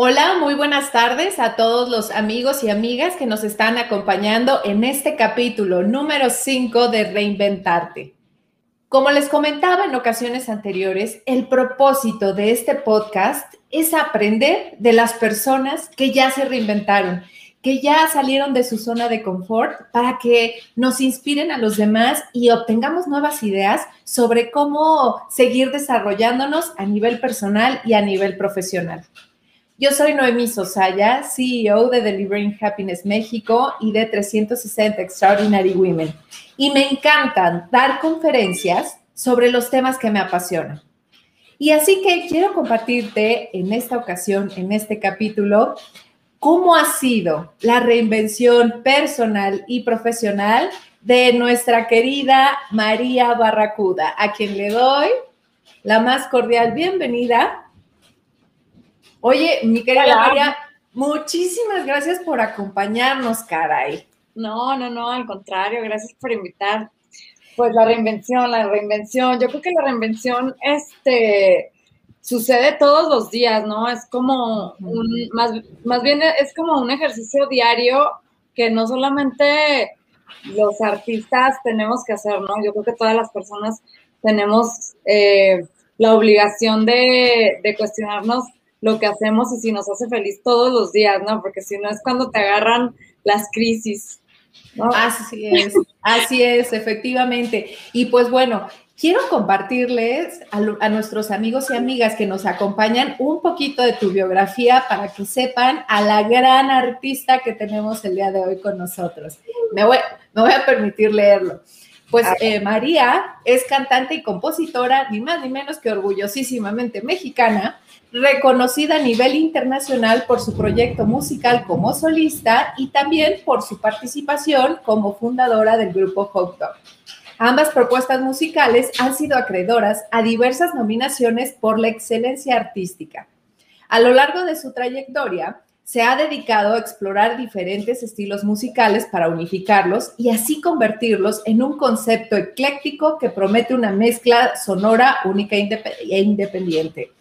Hola, muy buenas tardes a todos los amigos y amigas que nos están acompañando en este capítulo número 5 de Reinventarte. Como les comentaba en ocasiones anteriores, el propósito de este podcast es aprender de las personas que ya se reinventaron, que ya salieron de su zona de confort para que nos inspiren a los demás y obtengamos nuevas ideas sobre cómo seguir desarrollándonos a nivel personal y a nivel profesional. Yo soy Noemí Sosaya, CEO de Delivering Happiness México y de 360 Extraordinary Women. Y me encantan dar conferencias sobre los temas que me apasionan. Y así que quiero compartirte en esta ocasión, en este capítulo, cómo ha sido la reinvención personal y profesional de nuestra querida María Barracuda, a quien le doy la más cordial bienvenida Oye, mi querida María, muchísimas gracias por acompañarnos, caray. No, no, no, al contrario, gracias por invitar. Pues la reinvención, la reinvención. Yo creo que la reinvención, este, sucede todos los días, ¿no? Es como un, más, más bien es como un ejercicio diario que no solamente los artistas tenemos que hacer, ¿no? Yo creo que todas las personas tenemos eh, la obligación de, de cuestionarnos lo que hacemos y si nos hace feliz todos los días, ¿no? Porque si no es cuando te agarran las crisis. ¿no? Así es, así es, efectivamente. Y pues bueno, quiero compartirles a, a, nuestros amigos y amigas que nos acompañan un poquito de tu biografía para que sepan a la gran artista que tenemos el día de hoy con nosotros. Me voy, me voy a permitir leerlo. Pues eh, María es cantante y compositora, ni más ni menos que orgullosísimamente mexicana, reconocida a nivel internacional por su proyecto musical como solista y también por su participación como fundadora del grupo Hot Dog. Ambas propuestas musicales han sido acreedoras a diversas nominaciones por la excelencia artística. A lo largo de su trayectoria, se ha dedicado a explorar diferentes estilos musicales para unificarlos y así convertirlos en un concepto ecléctico que promete una mezcla sonora única e independiente.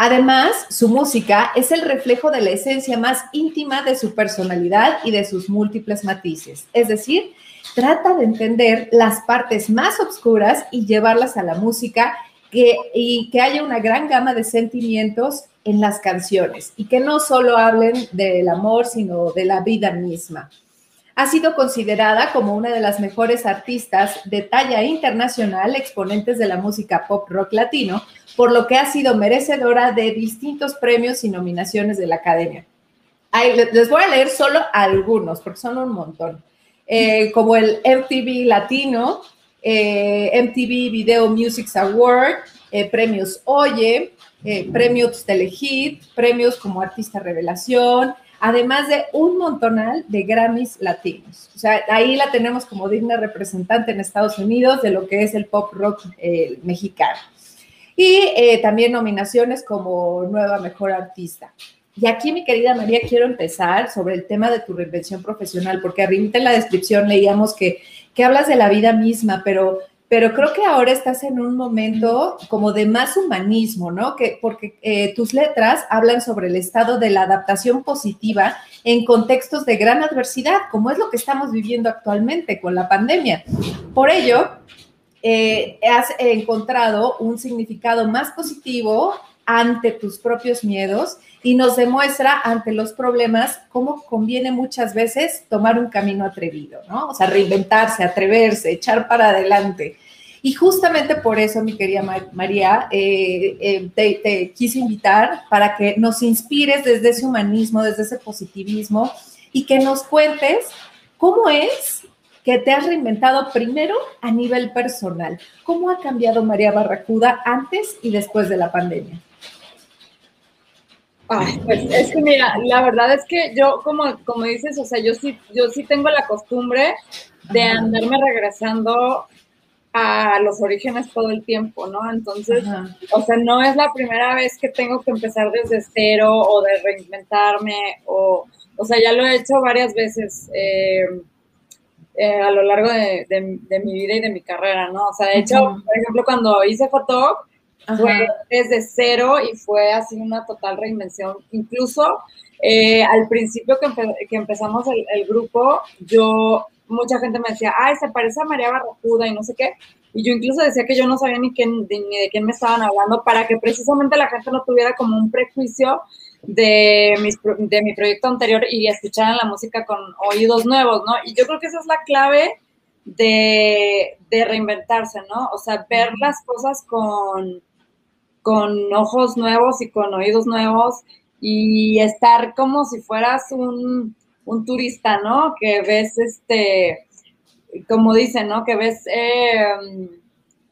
Además, su música es el reflejo de la esencia más íntima de su personalidad y de sus múltiples matices. Es decir, trata de entender las partes más oscuras y llevarlas a la música que, y que haya una gran gama de sentimientos en las canciones y que no solo hablen del amor, sino de la vida misma. Ha sido considerada como una de las mejores artistas de talla internacional, exponentes de la música pop rock latino, por lo que ha sido merecedora de distintos premios y nominaciones de la Academia. les voy a leer solo algunos, porque son un montón. Eh, como el MTV Latino, eh, MTV Video Music Award, eh, premios Oye, premios Telehit, premios como Artista Revelación, además de un montonal de Grammys latinos. O sea, ahí la tenemos como digna representante en Estados Unidos de lo que es el pop rock eh, mexicano. Y eh, también nominaciones como Nueva Mejor Artista. Y aquí, mi querida María, quiero empezar sobre el tema de tu reinvención profesional, porque arriba en la descripción leíamos que, que hablas de la vida misma, pero pero creo que ahora estás en un momento como de más humanismo, ¿no? Que, porque eh, tus letras hablan sobre el estado de la adaptación positiva en contextos de gran adversidad, como es lo que estamos viviendo actualmente con la pandemia. Por ello, eh, has encontrado un significado más positivo ante tus propios miedos y nos demuestra ante los problemas cómo conviene muchas veces tomar un camino atrevido, ¿no? O sea, reinventarse, atreverse, echar para adelante. Y justamente por eso, mi querida María, eh, eh, te, te, quise invitar para que nos inspires desde ese humanismo, desde ese positivismo y que nos cuentes cómo es que te has reinventado primero a nivel personal. ¿Cómo ha cambiado María Barracuda antes y después de la pandemia? Ay, pues es que mira, la verdad es que yo, como, como dices, o sea, yo sí, yo sí tengo la costumbre de andarme regresando a los orígenes todo el tiempo, ¿no? Entonces, o sea, no es la primera vez que tengo que empezar desde cero o de reinventarme, o, o sea, ya lo he hecho varias veces eh, eh, a lo largo de, mi vida y de mi carrera, ¿no? O sea, de hecho, por ejemplo, cuando hice foto Fue desde cero y fue así una total reinvención. Incluso eh, al principio que, empezamos el, grupo, yo, mucha gente me decía, ay, se parece a María Barracuda y no sé qué. Y yo incluso decía que yo no sabía ni, quién, ni de quién me estaban hablando para que precisamente la gente no tuviera como un prejuicio de, de mi proyecto anterior y escucharan la música con oídos nuevos, ¿no? Y yo creo que esa es la clave de, de reinventarse, ¿no? O sea, ver las cosas con, con ojos nuevos y con oídos nuevos y estar como si fueras un, un turista, ¿no? Que ves este, como dicen, ¿no? Que ves, eh,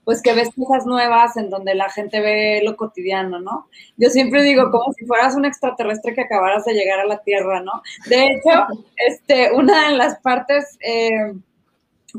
pues que ves cosas nuevas en donde la gente ve lo cotidiano, ¿no? Yo siempre digo como si fueras un extraterrestre que acabaras de llegar a la Tierra, ¿no? De hecho, este, una de las partes eh,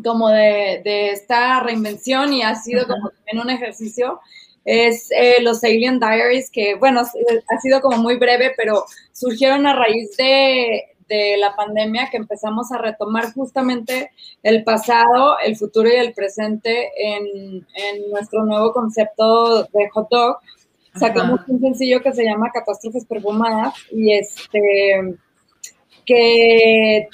como de, de, esta reinvención y ha sido como también un ejercicio es eh, los Alien Diaries, que bueno, ha sido como muy breve, pero surgieron a raíz de, de la pandemia que empezamos a retomar justamente el pasado, el futuro y el presente en, en nuestro nuevo concepto de hot dog. Sacamos un sencillo que se llama Catástrofes Perfumadas y este que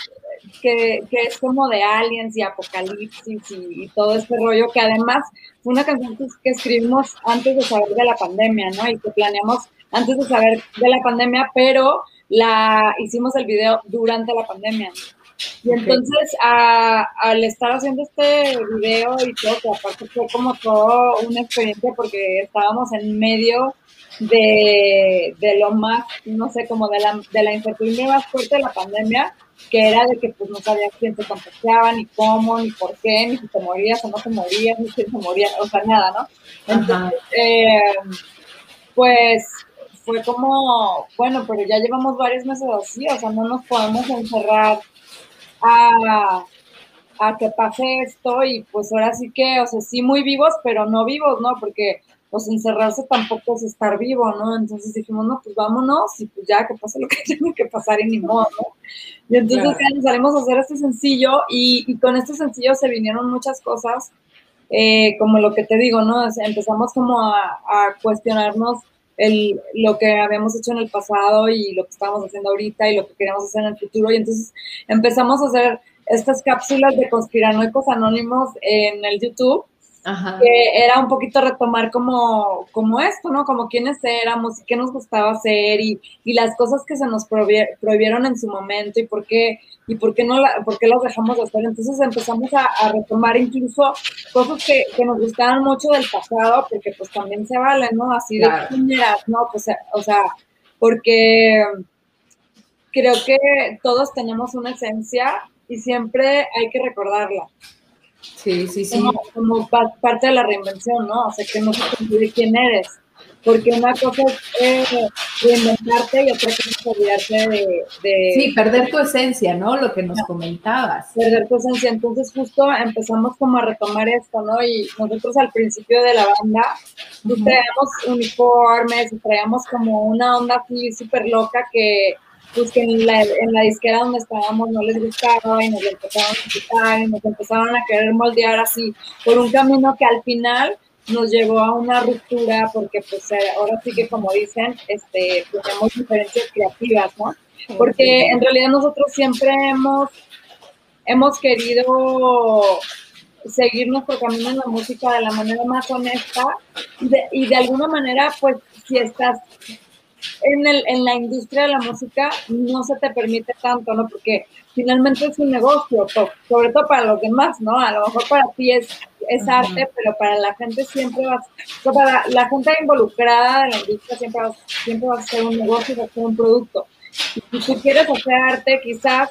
que, es como de aliens y apocalipsis y, todo este rollo, que además fue una canción que escribimos antes de saber de la pandemia, ¿no? Y que planeamos antes de saber de la pandemia, pero la hicimos el video durante la pandemia. Y entonces, al estar haciendo este video y todo, que aparte fue como todo una experiencia porque estábamos en medio de, de lo más, no sé, como de la, de la incertidumbre más fuerte de la pandemia, que era de que pues no sabías quién te contagiaba, ni cómo, ni por qué, ni si te morías o no te morías, ni si te morías, o sea, nada, ¿no? Entonces, eh, pues fue como, bueno, pero ya llevamos varios meses así, o sea, no nos podemos encerrar a, a que pase esto y pues ahora sí que, o sea, sí muy vivos, pero no vivos, ¿no? Porque pues encerrarse tampoco es estar vivo, ¿no? Entonces dijimos, no, pues vámonos y pues ya que pase lo que tenga que pasar y ni modo, ¿no? Y entonces ya nos salimos a hacer este sencillo y, con este sencillo se vinieron muchas cosas, eh, como lo que te digo, ¿no? empezamos como a, cuestionarnos el, lo que habíamos hecho en el pasado y lo que estamos haciendo ahorita y lo que queremos hacer en el futuro. Y entonces empezamos a hacer estas cápsulas de conspiranoicos anónimos en el YouTube que era un poquito retomar como, como esto, ¿no? Como quiénes éramos y qué nos gustaba hacer y, y las cosas que se nos prohibieron en su momento y por qué, y por qué no la, por qué las dejamos de hacer. Entonces empezamos a, retomar incluso cosas que, que, nos gustaban mucho del pasado, porque pues también se vale, ¿no? Así de primeras, ¿no? Pues, o sea, porque creo que todos tenemos una esencia y siempre hay que recordarla. Sí, sí, sí. Como, parte de la reinvención, ¿no? O sea, que no se te quién eres. Porque una cosa es eh, reinventarte y otra cosa es olvidarte de, Sí, perder tu esencia, ¿no? Lo que nos comentabas. Perder tu esencia. Entonces justo empezamos como a retomar esto, ¿no? Y nosotros al principio de la banda, pues traíamos uniformes, traíamos como una onda así súper loca que pues que en la, en la disquera donde estábamos no les gustaba y nos empezaron a quitar y nos empezaron a querer moldear así por un camino que al final nos llevó a una ruptura porque pues eh, ahora sí que como dicen, este, pues, tenemos diferencias creativas, ¿no? Porque en realidad nosotros siempre hemos, hemos querido seguir nuestro camino en la música de la manera más honesta y de, y de alguna manera pues si estás en, el, en la industria de la música no se te permite tanto, ¿no? Porque finalmente es un negocio, sobre todo para los demás, ¿no? A lo mejor para ti es, es arte, pero para la gente siempre va a para la gente involucrada en la industria siempre va, siempre va a ser un negocio, va a ser un producto. Y si tú quieres hacer arte, quizás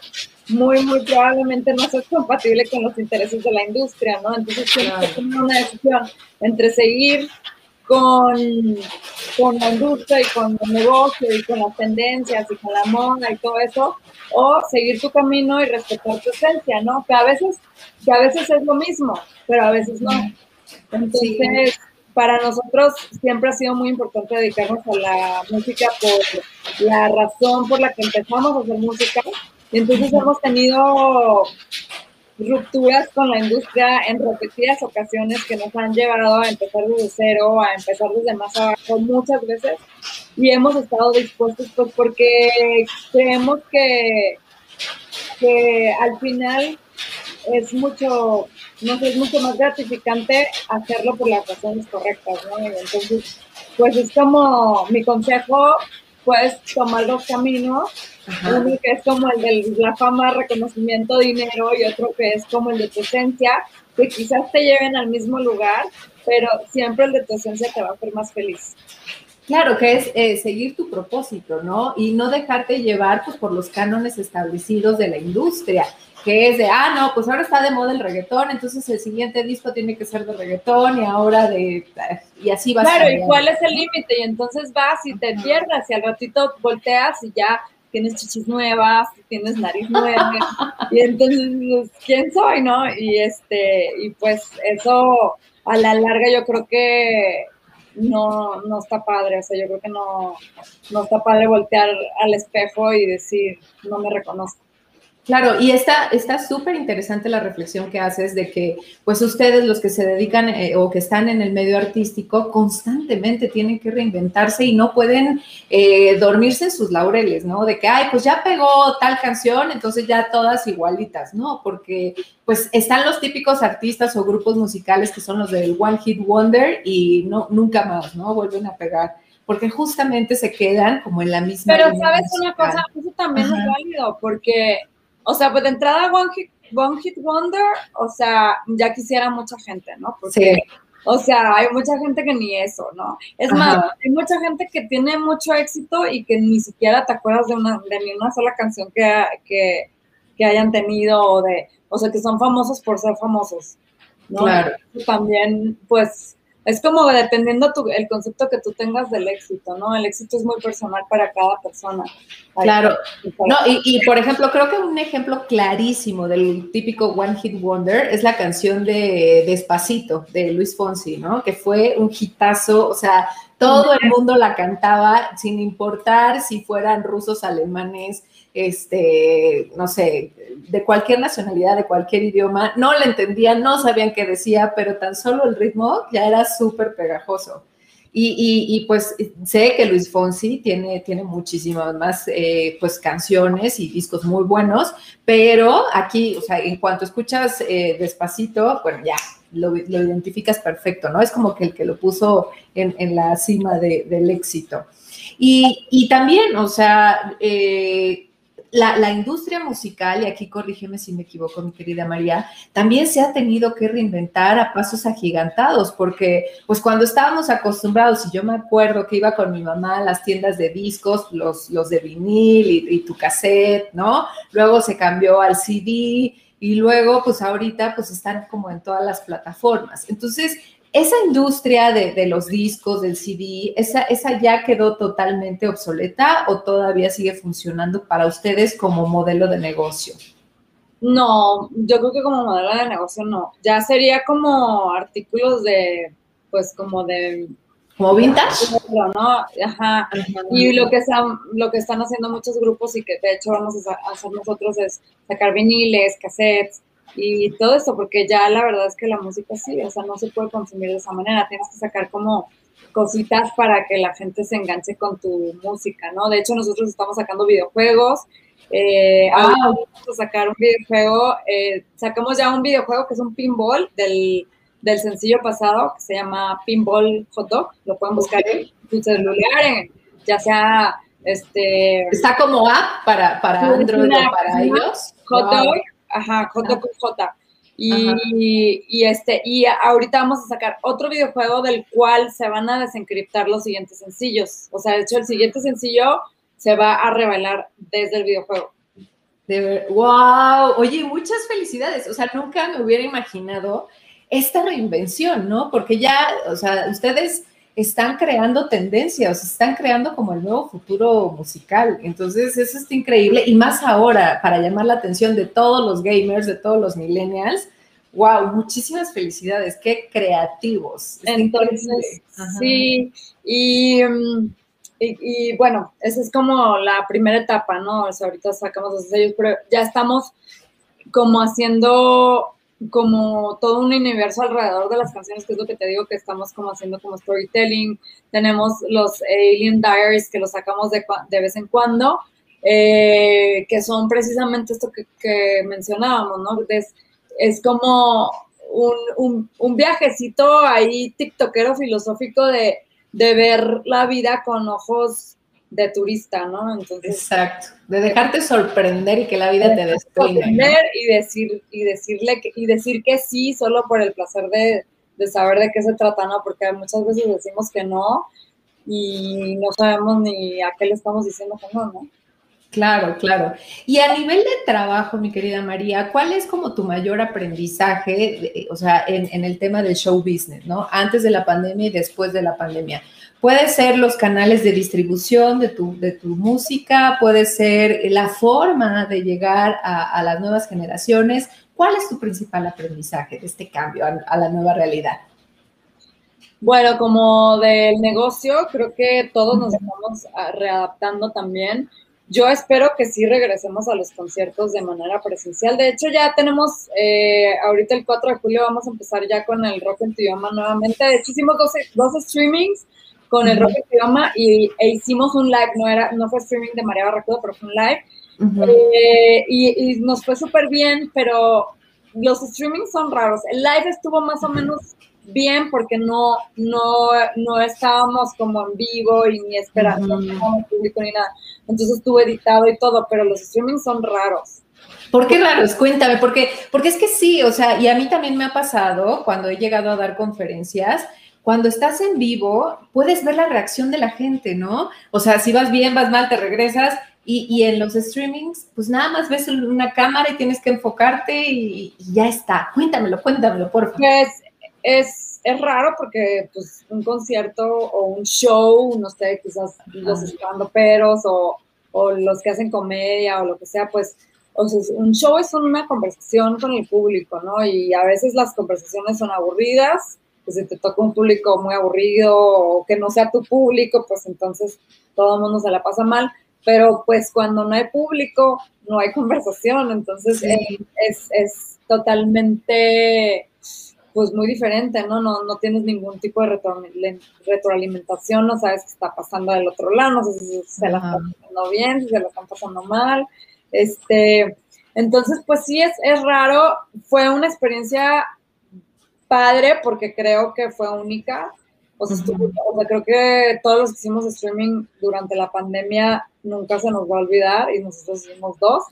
muy, muy probablemente no seas compatible con los intereses de la industria, ¿no? Entonces tienes que tomar una decisión entre seguir con, con la industria y con el negocio y con las tendencias y con la moda y todo eso, o seguir tu camino y respetar tu esencia, ¿no? Que a veces, que a veces es lo mismo, pero a veces no. Entonces, para nosotros siempre ha sido muy importante dedicarnos a la música por la razón por la que empezamos a hacer música. Y entonces hemos tenido rupturas con la industria en repetidas ocasiones que nos han llevado a empezar desde cero, a empezar desde más abajo muchas veces y hemos estado dispuestos pues porque creemos que, que al final es mucho, no sé, es mucho más gratificante hacerlo por las razones correctas, ¿no? entonces, pues es como mi consejo, puedes tomar dos caminos, uno que es como el de la fama, reconocimiento, dinero, y otro que es como el de tu esencia, que quizás te lleven al mismo lugar, pero siempre el de tu esencia te va a hacer más feliz. Claro, que es eh, seguir tu propósito, ¿no? Y no dejarte llevar pues, por los cánones establecidos de la industria, que es de, ah, no, pues ahora está de moda el reggaetón, entonces el siguiente disco tiene que ser de reggaetón y ahora de... y así va Claro, ¿y cuál es el límite? Y entonces vas y te pierdas y al ratito volteas y ya tienes chichis nuevas, tienes nariz nueva, y entonces, ¿quién soy, no? Y este, y pues eso a la larga yo creo que no, no está padre, o sea, yo creo que no, no está padre voltear al espejo y decir, no me reconozco. Claro, y está súper interesante la reflexión que haces de que, pues ustedes los que se dedican eh, o que están en el medio artístico, constantemente tienen que reinventarse y no pueden eh, dormirse en sus laureles, ¿no? De que, ay, pues ya pegó tal canción, entonces ya todas igualitas, ¿no? Porque pues están los típicos artistas o grupos musicales que son los del One Hit Wonder y no, nunca más, ¿no? Vuelven a pegar porque justamente se quedan como en la misma. Pero sabes una cosa, eso también es válido, porque o sea, pues de entrada One Hit, One Hit Wonder, o sea, ya quisiera mucha gente, ¿no? Porque, sí. o sea, hay mucha gente que ni eso, ¿no? Es más, hay mucha gente que tiene mucho éxito y que ni siquiera te acuerdas de, una, de ni una sola canción que, que, que hayan tenido o de, o sea, que son famosos por ser famosos, ¿no? Claro. También, pues, es como dependiendo tu, el concepto que tú tengas del éxito, ¿no? El éxito es muy personal para cada persona. Claro. No, y, y, por ejemplo, creo que un ejemplo clarísimo del típico One Hit Wonder es la canción de Despacito de Luis Fonsi, ¿no? Que fue un hitazo, o sea, todo el mundo la cantaba sin importar si fueran rusos, alemanes, este, no sé, de cualquier nacionalidad, de cualquier idioma, no la entendían, no sabían qué decía, pero tan solo el ritmo ya era súper pegajoso. Y, pues sé que Luis Fonsi tiene, tiene muchísimas más eh, pues canciones y discos muy buenos, pero aquí, o sea, en cuanto escuchas eh, despacito, bueno, ya lo, identificas perfecto, ¿no? Es como que el que lo puso en, la cima del éxito. Y, y, también, o sea, eh, la, industria musical, y aquí corrígeme si me equivoco, mi querida María, también se ha tenido que reinventar a pasos agigantados, porque pues cuando estábamos acostumbrados, y yo me acuerdo que iba con mi mamá a las tiendas de discos, los, los de vinil y, y tu cassette, ¿no? Luego se cambió al CD y luego pues ahorita pues están como en todas las plataformas. Entonces, esa industria de, los discos, del CD, esa, ¿esa ya quedó totalmente obsoleta o todavía sigue funcionando para ustedes como modelo de negocio? No, yo creo que como modelo de negocio no. Ya sería como artículos de, pues como de... ¿Como vintage? ¿no? Ajá. Y lo que, están, lo que están haciendo muchos grupos y que de hecho vamos a hacer nosotros es sacar viniles, cassettes, y todo eso, porque ya la verdad es que la música sí, o sea, no se puede consumir de esa manera, tienes que sacar como cositas para que la gente se enganche con tu música, ¿no? De hecho, nosotros estamos sacando videojuegos, eh, vamos a sacar un videojuego, eh, sacamos ya un videojuego que es un pinball del, del sencillo pasado, que se llama Pinball Hot Dog, lo pueden buscar en su celular, ya sea este... Está como app para, para Android o para ellos. Hot Dog, Ajá, J con J. Y, y, este, y ahorita vamos a sacar otro videojuego del cual se van a desencriptar los siguientes sencillos. O sea, de hecho, el siguiente sencillo se va a revelar desde el videojuego. De wow, oye, muchas felicidades. O sea, nunca me hubiera imaginado esta reinvención, ¿no? Porque ya, o sea, ustedes están creando tendencias, están creando como el nuevo futuro musical. Entonces, eso está increíble. Y más ahora, para llamar la atención de todos los gamers, de todos los millennials. Wow, muchísimas felicidades, qué creativos. Entonces, sí, mm, y, y, bueno, esa es como la primera etapa, ¿no? O sea, ahorita sacamos los sellos, pero ya estamos como haciendo como todo un universo alrededor de las canciones, que es lo que te digo que estamos como haciendo como storytelling. Tenemos los Alien Diaries que los sacamos de, de vez en cuando, eh, que son precisamente esto que, mencionábamos, ¿no? Es, es como un, un, viajecito ahí tiktokero filosófico de, de ver la vida con ojos de turista, ¿no? Entonces, Exacto, de dejarte sorprender y que la vida te despeine. Sorprender y decir y decirle que, y decir que sí solo por el placer de, de, saber de qué se trata, ¿no? Porque muchas veces decimos que no y no sabemos ni a qué le estamos diciendo que no, ¿no? Claro, claro. Y a nivel de trabajo, mi querida María, ¿cuál es como tu mayor aprendizaje, o sea, en, en, el tema del show business, ¿no? Antes de la pandemia y después de la pandemia. Puede ser los canales de distribución de tu, de tu música, puede ser la forma de llegar a, las nuevas generaciones. ¿Cuál es tu principal aprendizaje de este cambio a, la nueva realidad? Bueno, como del negocio, creo que todos nos estamos ah, readaptando también. Yo espero que sí regresemos a los conciertos de manera presencial. De hecho, ya tenemos, eh, ahorita el 4 de julio vamos a empezar ya con el Rock en tu idioma nuevamente. De hecho, hicimos dos, dos streamings con el rock idioma y e hicimos un live, no era, no fue streaming de María Barracuda, pero fue un live. Eh, y, nos fue súper bien, pero los streamings son raros. El live estuvo más o menos bien porque no, no, no estábamos como en vivo y ni esperando uh público ni nada. Entonces estuvo editado y todo, pero los streamings son raros. ¿Por qué raros? Cuéntame, porque, porque es que sí, o sea, y a mí también me ha pasado cuando he llegado a dar conferencias, cuando estás en vivo, puedes ver la reacción de la gente, ¿no? O sea, si vas bien, vas mal, te regresas. Y, en los streamings, pues nada más ves una cámara y tienes que enfocarte y, ya está. Cuéntamelo, cuéntamelo, por favor. Pues es, es raro porque pues un concierto o un show, no sé, quizás los peros o, o los que hacen comedia o lo que sea, pues o sea, un show es una conversación con el público, ¿no? Y a veces las conversaciones son aburridas que si te toca un público muy aburrido o que no sea tu público, pues entonces todo el mundo se la pasa mal. Pero pues cuando no hay público, no hay conversación, entonces es, es, totalmente pues muy diferente, ¿no? ¿no? No tienes ningún tipo de retroalimentación, no sabes qué está pasando del otro lado, no sé si se la están pasando bien, si se la están pasando mal. Este, entonces, pues sí, es, es raro. Fue una experiencia padre porque creo que fue única. O sea, creo que todos los que hicimos streaming durante la pandemia nunca se nos va a olvidar y nosotros hicimos dos.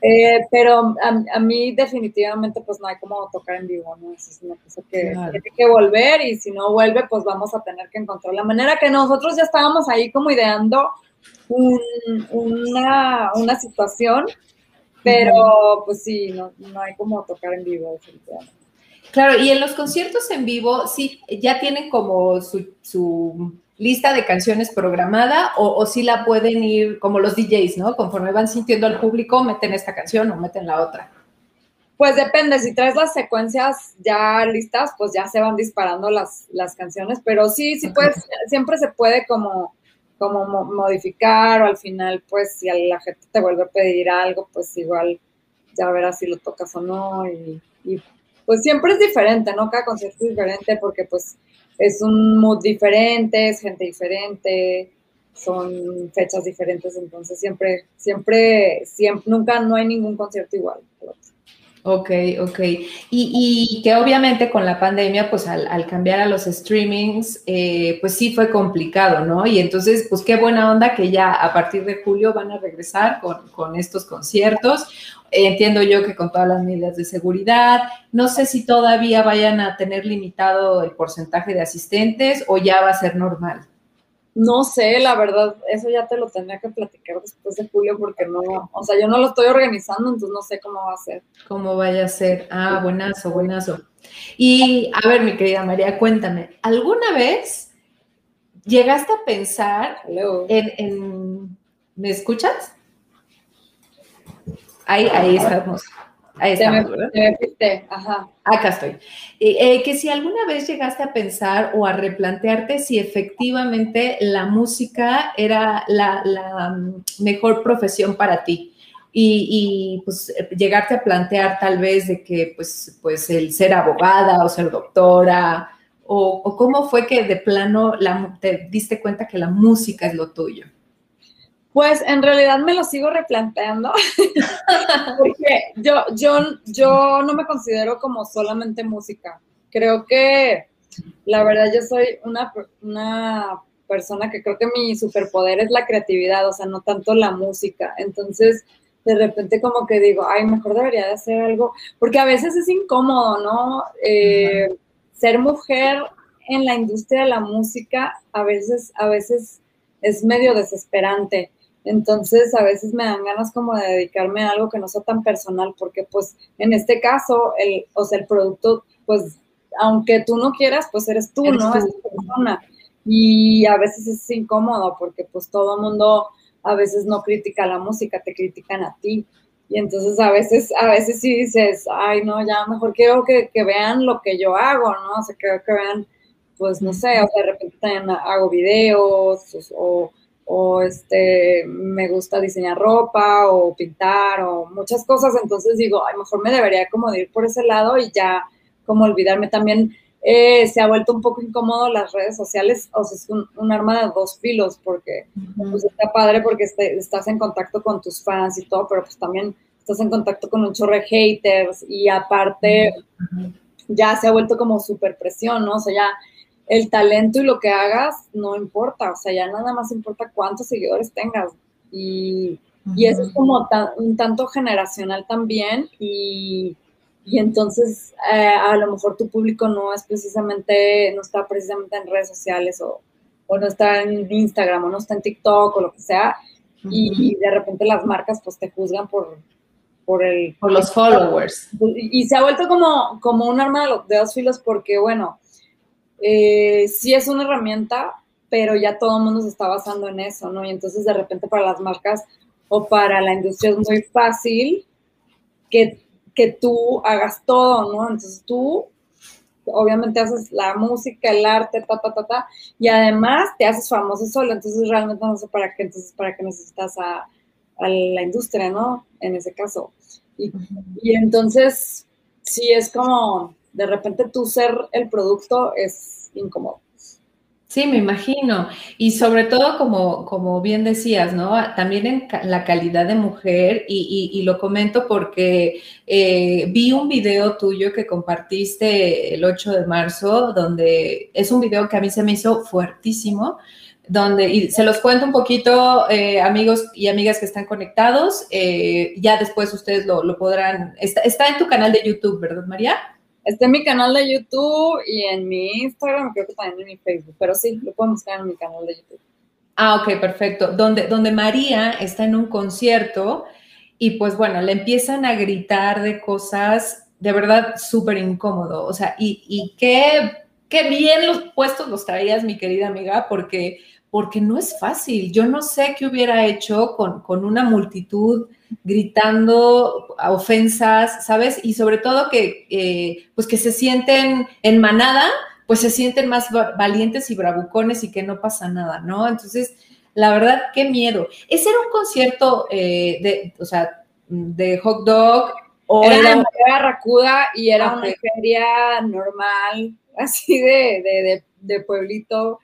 Eh, pero a, mí definitivamente pues no hay como tocar en vivo, ¿no? es una cosa que tiene que volver y si no vuelve pues vamos a tener que encontrar la manera que nosotros ya estábamos ahí como ideando una, una, situación, pero pues sí, no, no hay como tocar en vivo definitivamente. Claro, y en los conciertos en vivo, sí, ya tienen como su, lista de canciones programada o, o sí la pueden ir como los DJs, ¿no? Conforme van sintiendo al público, meten esta canción o meten la otra. Pues depende, si traes las secuencias ya listas, pues ya se van disparando las, las canciones, pero sí, sí puedes, siempre se puede como, como modificar o al final, pues si la gente te vuelve a pedir algo, pues igual ya verás si lo tocas o no y pues siempre es diferente, ¿no? Cada concierto es diferente porque pues es un mood diferente, es gente diferente, son fechas diferentes, entonces siempre, siempre, siempre, nunca, no hay ningún concierto igual. Ok, ok. Y, que obviamente con la pandemia, pues al, cambiar a los streamings, eh, pues sí fue complicado, ¿no? Y entonces, pues qué buena onda que ya a partir de julio van a regresar con, estos conciertos. Entiendo yo que con todas las medidas de seguridad. No sé si todavía vayan a tener limitado el porcentaje de asistentes o ya va a ser normal. No sé, la verdad, eso ya te lo tendría que platicar después de julio porque no, o sea, yo no lo estoy organizando, entonces no sé cómo va a ser. Cómo vaya a ser. Ah, buenazo, buenazo. Y a ver, mi querida María, cuéntame, ¿alguna vez llegaste a pensar en, en, ¿Me escuchas? Ahí, ahí estamos. Ahí estamos, Ajá. Acá estoy. Eh, eh, que si alguna vez llegaste a pensar o a replantearte si efectivamente la música era la, mm, mejor profesión para ti. y, pues llegarte a plantear tal vez de que pues, pues el ser abogada o ser doctora, o, cómo fue que de plano la, te diste cuenta que la música es lo tuyo? Pues en realidad me lo sigo replanteando, porque yo, yo, yo no me considero como solamente música. Creo que la verdad yo soy una, una persona que creo que mi superpoder es la creatividad, o sea, no tanto la música. Entonces, de repente como que digo, ay, mejor debería de hacer algo, porque a veces es incómodo, ¿no? Eh, ser mujer en la industria de la música a veces, a veces es medio desesperante. Entonces, a veces me dan ganas como de dedicarme a algo que no sea tan personal, porque pues en este caso, el, o sea, el producto, pues, aunque tú no quieras, pues eres tú, ¿no? Es persona. Y a veces es incómodo porque pues todo el mundo a veces no critica la música, te critican a ti. Y entonces a veces, a veces sí dices, ay, no, ya mejor quiero que, vean lo que yo hago, ¿no? O sea, quiero que vean, pues no sé, o sea, de repente también hago videos o, o este, me gusta diseñar ropa o pintar o muchas cosas. Entonces digo, ay, mejor me debería como de ir por ese lado y ya como olvidarme también eh, se ha vuelto un poco incómodo las redes sociales, o sea, es un, arma de dos filos, porque pues, está padre porque este, estás en contacto con tus fans y todo, pero pues también estás en contacto con un chorro de haters y aparte ya se ha vuelto como súper presión, ¿no? O sea, ya el talento y lo que hagas no importa, o sea, ya nada más importa cuántos seguidores tengas. Y, y eso es como un tanto generacional también y y entonces eh, a lo mejor tu público no es precisamente, no está precisamente en redes sociales o, no está en Instagram o no está en TikTok o lo que sea, y, de repente las marcas pues te juzgan por, por el... Por los followers. Y, se ha vuelto como, como un arma de, los, dos filos porque, bueno, eh, sí es una herramienta, pero ya todo el mundo se está basando en eso, ¿no? Y entonces de repente para las marcas o para la industria es muy fácil que que tú hagas todo, ¿no? Entonces tú obviamente haces la música, el arte, ta, ta, ta, ta, y además te haces famoso solo, entonces realmente no sé para qué, entonces para qué necesitas a, la industria, ¿no? En ese caso. Y, y, entonces, sí es como, de repente tú ser el producto es incómodo. Sí, me imagino. Y sobre todo, como, como bien decías, ¿no? También en la calidad de mujer, y, lo comento porque eh, vi un video tuyo que compartiste el 8 de marzo, donde es un video que a mí se me hizo fuertísimo, donde, y se los cuento un poquito, eh, amigos y amigas que están conectados, eh, ya después ustedes lo, lo podrán, está, está en tu canal de YouTube, ¿verdad, María? Está en mi canal de YouTube y en mi Instagram, creo que también en mi Facebook, pero sí, lo pueden buscar en mi canal de YouTube. Ah, ok, perfecto. Donde, donde María está en un concierto y pues bueno, le empiezan a gritar de cosas de verdad súper incómodo. O sea, y, y qué, qué bien los puestos los traías, mi querida amiga, porque porque no es fácil. Yo no sé qué hubiera hecho con, con una multitud gritando ofensas, ¿sabes? Y sobre todo que, eh, pues que se sienten en manada, pues se sienten más valientes y bravucones y que no pasa nada, ¿no? Entonces, la verdad, qué miedo. ¿Ese era un concierto eh, de, o sea, de hot dog? O era, era... Barracuda y era una feria normal, así de, de, de pueblito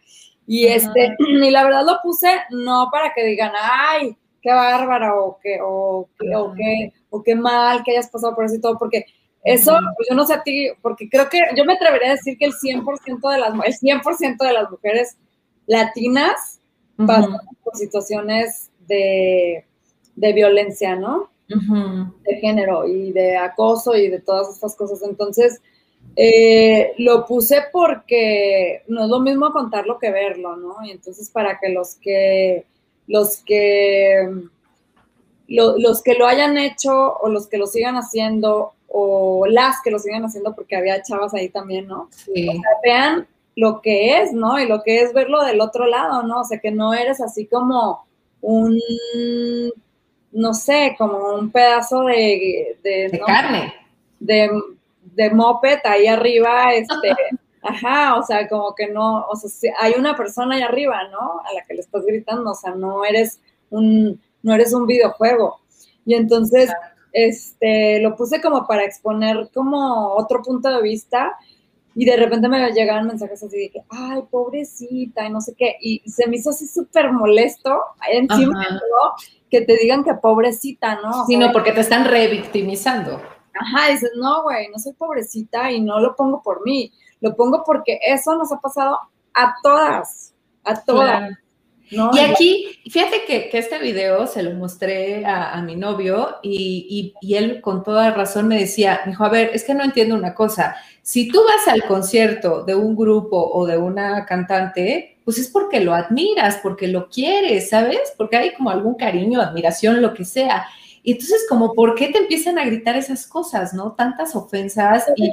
y este, y la verdad lo puse no para que digan, ay, qué bárbara, o qué, o, o, qué, o qué mal que hayas pasado por eso y todo, porque eso, pues yo no sé a ti, porque creo que yo me atrevería a decir que el 100% de las, el 100% de las mujeres latinas pasan por situaciones de, de violencia, ¿no? De género y de acoso y de todas estas cosas. Entonces, eh, lo puse porque no es lo mismo contarlo que verlo, ¿no? Y entonces para que los que, los que, los que lo hayan hecho o los que lo sigan haciendo o las que lo sigan haciendo, porque había chavas ahí también, ¿no? Sí. O sea, vean lo que es, ¿no? Y lo que es verlo del otro lado, ¿no? O sea, que no eres así como un, no sé, como un pedazo de... De, carne. De, de moped ahí arriba, este, ajá, o sea, como que no, o sea, hay una persona ahí arriba, ¿no? A la que le estás gritando, o sea, no eres un, no eres un videojuego. Y entonces, este, lo puse como para exponer como otro punto de vista y de repente me llegaban mensajes así de que, ay, pobrecita, y no sé qué, y se me hizo así súper molesto encima de todo que te digan que pobrecita, ¿no? sí, no, porque te están revictimizando. Ajá, dices, no, güey, no soy pobrecita y no lo pongo por mí, lo pongo porque eso nos ha pasado a todas, a todas. Y aquí, fíjate que, este video se lo mostré a, mi novio y, él con toda razón me decía, me dijo, a ver, es que no entiendo una cosa, si tú vas al concierto de un grupo o de una cantante, pues es porque lo admiras, porque lo quieres, ¿sabes? Porque hay como algún cariño, admiración, lo que sea. Y entonces, como, ¿por qué te empiezan a gritar esas cosas, no? Tantas ofensas y,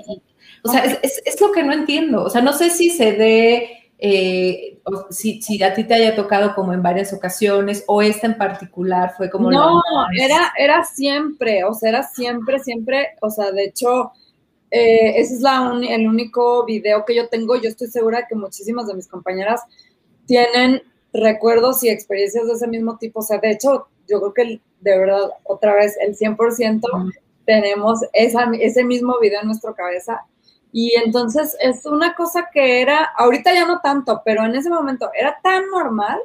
o sea, es, es, lo que no entiendo. O sea, no sé si se dé eh, si, si, a ti te haya tocado como en varias ocasiones o esta en particular fue como... No, era, era siempre, o sea, era siempre, siempre, o sea, de hecho, eh, ese es la el único video que yo tengo. Yo estoy segura que muchísimas de mis compañeras tienen recuerdos y experiencias de ese mismo tipo. O sea, de hecho, yo creo que de verdad, otra vez, el 100% tenemos esa, ese mismo video en nuestra cabeza y entonces es una cosa que era, ahorita ya no tanto, pero en ese momento era tan normal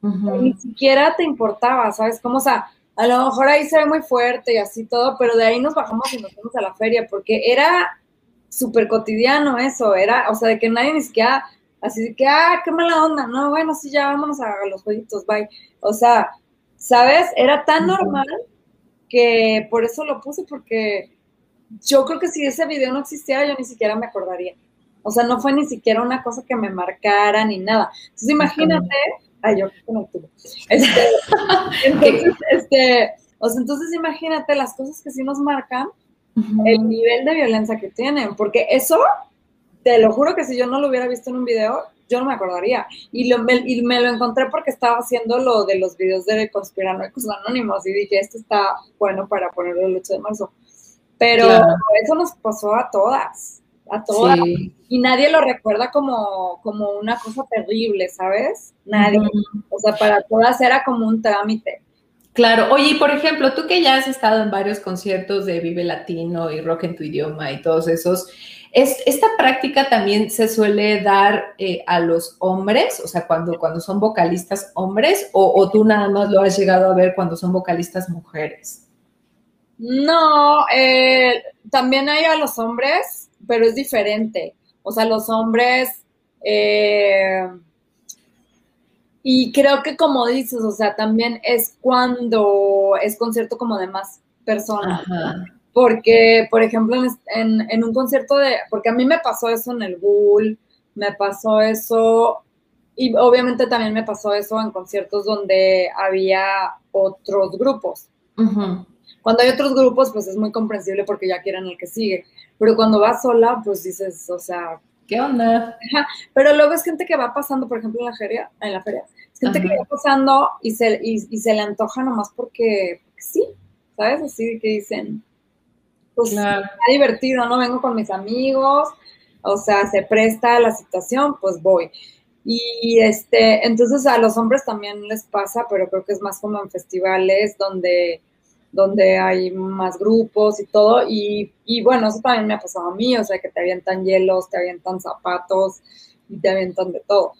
que ni siquiera te importaba, ¿sabes? Como, o sea, a lo mejor ahí se ve muy fuerte y así todo, pero de ahí nos bajamos y nos fuimos a la feria, porque era súper cotidiano eso, era, o sea, de que nadie ni siquiera, así de que, ah, qué mala onda, no, bueno, sí, ya vámonos a los jueguitos, bye. O sea, ¿sabes? Era tan normal que por eso lo puse, porque yo creo que si ese video no existiera, yo ni siquiera me acordaría. O sea, no fue ni siquiera una cosa que me marcara ni nada. Entonces, imagínate, ay, yo no tuve. Este, entonces, este, o sea, entonces imagínate las cosas que sí nos marcan, el nivel de violencia que tienen, porque eso, te lo juro que si yo no lo hubiera visto en un video, yo no me acordaría. Y, lo, me, y me lo encontré porque estaba haciendo lo de los videos de conspiranoicos anónimos y dije, esto está bueno para ponerlo el 8 de marzo. Pero eso nos pasó a todas, a todas. Y nadie lo recuerda como, como una cosa terrible, ¿sabes? Nadie. O sea, para todas era como un trámite. Claro, oye, y por ejemplo, tú que ya has estado en varios conciertos de Vive Latino y Rock en tu idioma y todos esos, es, ¿esta práctica también se suele dar eh, a los hombres, o sea, cuando, cuando son vocalistas hombres, o, o, tú nada más lo has llegado a ver cuando son vocalistas mujeres? No, eh, también hay a los hombres, pero es diferente. O sea, los hombres, eh, y creo que como dices, o sea, también es cuando es concierto como de más personas. Porque, por ejemplo, en, un concierto de, porque a mí me pasó eso en el Bull, me pasó eso, y obviamente también me pasó eso en conciertos donde había otros grupos. Cuando hay otros grupos, pues es muy comprensible porque ya quieren el que sigue. Pero cuando vas sola, pues dices, o sea, ¿qué onda? Pero luego es gente que va pasando, por ejemplo, en la feria, en la feria. Es gente que va pasando y se, y, se le antoja nomás porque, sí, ¿sabes? Así que dicen, pues está divertido, ¿no? Vengo con mis amigos, o sea, se presta la situación, pues voy. Y este, entonces a los hombres también les pasa, pero creo que es más como en festivales donde donde hay más grupos y todo. Y, bueno, eso también me ha pasado a mí, o sea, que te avientan hielos, te avientan zapatos y te avientan de todo.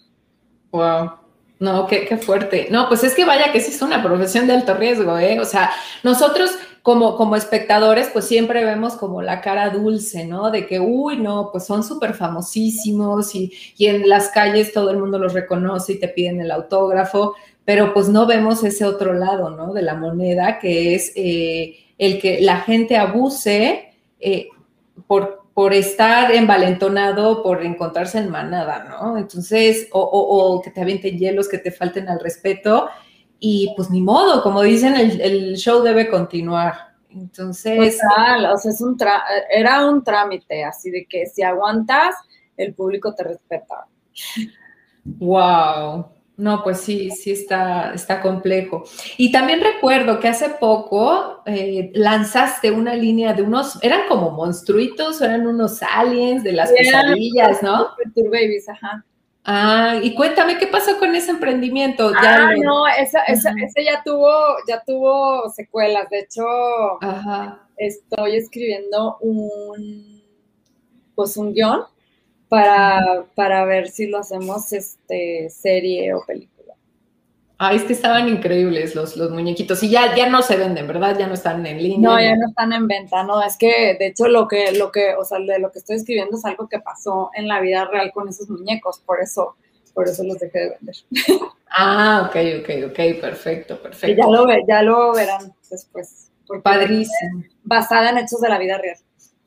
Wow. No, qué, qué, fuerte. No, pues es que vaya que sí es una profesión de alto riesgo, ¿eh? O sea, nosotros como, como espectadores, pues siempre vemos como la cara dulce, ¿no? De que, uy, no, pues son súper famosísimos y, y en las calles todo el mundo los reconoce y te piden el autógrafo, pero pues no vemos ese otro lado, ¿no? De la moneda, que es eh, el que la gente abuse eh, por, por estar envalentonado, por encontrarse en manada, ¿no? Entonces, o, que te avienten hielos, que te falten al respeto, y pues ni modo, como dicen, el, show debe continuar. Entonces... o sea, es un era un trámite, así de que si aguantas, el público te respeta. Wow. No, pues sí, sí está, está complejo. Y también recuerdo que hace poco eh, lanzaste una línea de unos, eran como monstruitos, eran unos aliens de las pesadillas, ¿no? Babies, ajá. Ah, y cuéntame qué pasó con ese emprendimiento. ah, no, ese ya tuvo, ya tuvo secuelas. De hecho, estoy escribiendo un, pues un guion para, para ver si lo hacemos este serie o película. Ah, es que estaban increíbles los, los muñequitos. Y ya, ya no se venden, ¿verdad? Ya no están en línea. No, ya no están en venta, no. Es que, de hecho, lo que, lo que, o sea, de lo que estoy escribiendo es algo que pasó en la vida real con esos muñecos. Por eso, por eso los dejé de vender. Ah, ok, ok, ok, perfecto, perfecto. Y ya lo, ya lo verán después. Padrísimo. Basada en hechos de la vida real.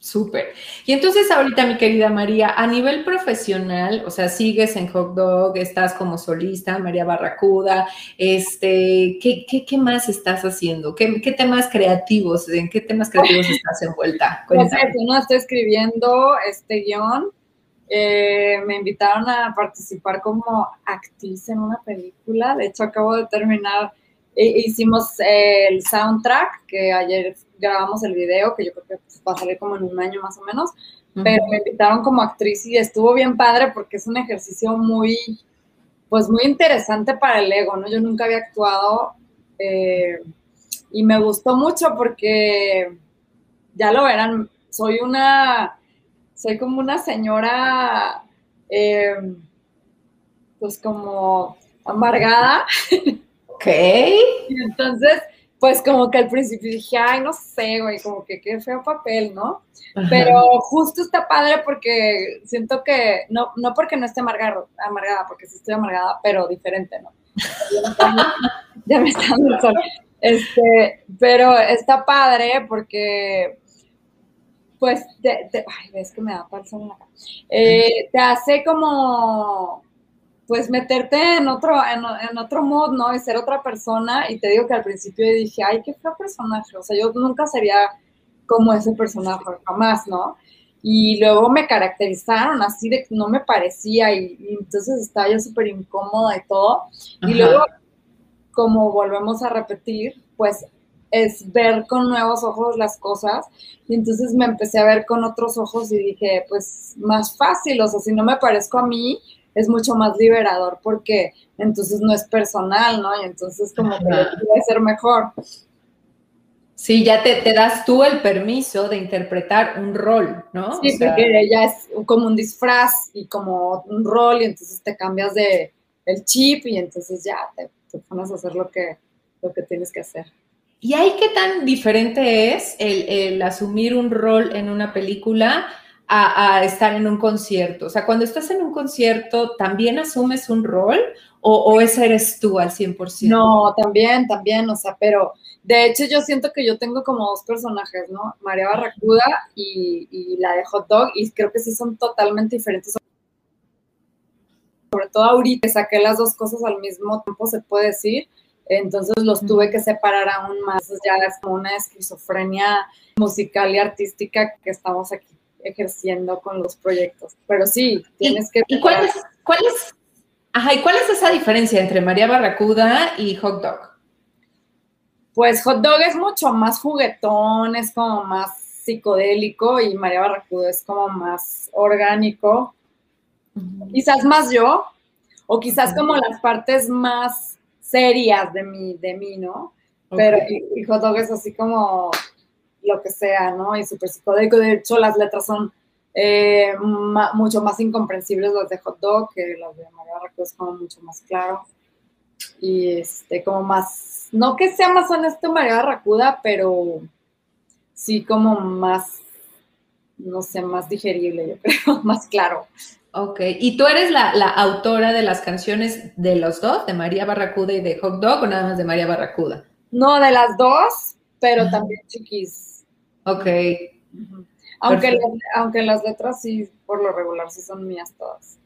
Súper. Y entonces ahorita, mi querida María, a nivel profesional, o sea, sigues en Hot Dog, estás como solista, María Barracuda, este, ¿qué, qué, más estás haciendo? ¿Qué, ¿Qué, temas creativos, en qué temas creativos estás envuelta? Pues no, estoy escribiendo este guion. Eh, me invitaron a participar como actriz en una película. De hecho, acabo de terminar, e, hicimos el soundtrack, que ayer grabamos el video, que yo creo que pues, va a salir como en un año más o menos, pero me invitaron como actriz y estuvo bien padre porque es un ejercicio muy, pues muy interesante para el ego, ¿no? Yo nunca había actuado eh, y me gustó mucho porque, ya lo verán, soy una, soy como una señora, eh, pues como amargada. Ok. y entonces pues como que al principio dije, ay, no sé, güey, como que qué feo papel, ¿no? Pero justo está padre porque siento que, no, no porque no esté amargada, amargada, porque sí estoy amargada, pero diferente, ¿no? ya me está dando el sol. Este, pero está padre porque, pues, te, ay, ves que me da falso en la cara. Eh, te hace como pues meterte en otro, en, otro mood, ¿no? Y ser otra persona. Y te digo que al principio dije, ay, qué feo personaje. O sea, yo nunca sería como ese personaje, jamás, ¿no? Y luego me caracterizaron así de que no me parecía y, entonces estaba yo súper incómoda y todo. Y luego, como volvemos a repetir, pues es ver con nuevos ojos las cosas. Y entonces me empecé a ver con otros ojos y dije, pues más fácil, o sea, si no me parezco a mí, es mucho más liberador porque entonces no es personal, ¿no? Y entonces como que puede ser mejor. Sí, ya te, te, das tú el permiso de interpretar un rol, ¿no? Sí, porque ya es como un disfraz y como un rol y entonces te cambias de el chip y entonces ya te, pones a hacer lo que, lo que tienes que hacer. ¿Y ahí qué tan diferente es el, el asumir un rol en una película a, estar en un concierto? O sea, cuando estás en un concierto, ¿también asumes un rol o, ese eres tú al 100%? No, también, también, o sea, pero de hecho yo siento que yo tengo como dos personajes, ¿no? María Barracuda y, la de Hot Dog, y creo que sí son totalmente diferentes. Sobre todo ahorita saqué las dos cosas al mismo tiempo, se puede decir. Entonces los tuve que separar aún más. Ya es como una esquizofrenia musical y artística que estamos aquí ejerciendo con los proyectos. Pero sí, tienes que... ¿Y cuál es, cuál es, ajá, ¿y cuál es esa diferencia entre María Barracuda y Hot Dog? Pues Hot Dog es mucho más juguetón, es como más psicodélico y María Barracuda es como más orgánico. Quizás más yo, o quizás como las partes más serias de mí, de mí ¿no? Pero y Hot Dog es así como lo que sea, ¿no? Y súper psicodélico. De hecho, las letras son eh, mucho más incomprensibles las de Hot Dog que las de María Barracuda, es como mucho más claro. Y este, como más, no que sea más honesto María Barracuda, pero sí como más, no sé, más digerible, yo creo, más claro. Ok, ¿y tú eres la, la, autora de las canciones de los dos, de María Barracuda y de Hot Dog, o nada más de María Barracuda? No, de las dos, pero también chiquis. Ok. Aunque, aunque las letras sí, por lo regular, sí son mías todas.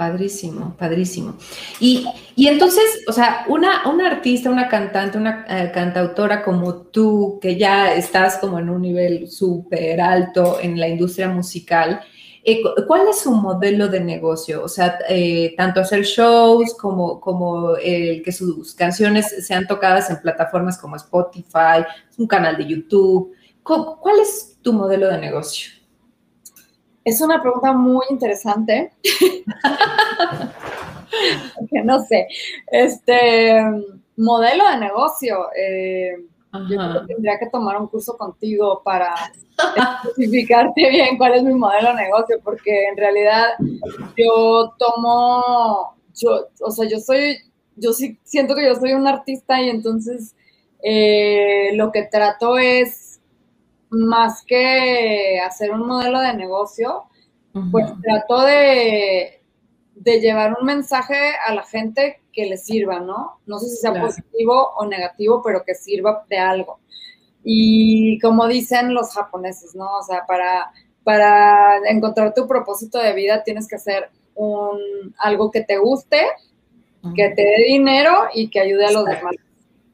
Padrísimo, padrísimo. Y, entonces, o sea, una, una, artista, una cantante, una eh, cantautora como tú, que ya estás como en un nivel súper alto en la industria musical, eh, ¿cuál es su modelo de negocio? O sea, eh, tanto hacer shows como, como el que sus canciones sean tocadas en plataformas como Spotify, un canal de YouTube. ¿Cuál es tu modelo de negocio? Es una pregunta muy interesante. no sé. Este, modelo de negocio. Eh, yo tendría que tomar un curso contigo para especificarte bien cuál es mi modelo de negocio, porque en realidad yo tomo, yo, o sea, yo soy, yo sí siento que yo soy un artista y entonces eh, lo que trato es más que hacer un modelo de negocio, pues trato de, de, llevar un mensaje a la gente que le sirva, ¿no? No sé si sea positivo o negativo, pero que sirva de algo. Y como dicen los japoneses, ¿no? O sea, para, para encontrar tu propósito de vida tienes que hacer un, algo que te guste, que te dé dinero y que ayude a los demás.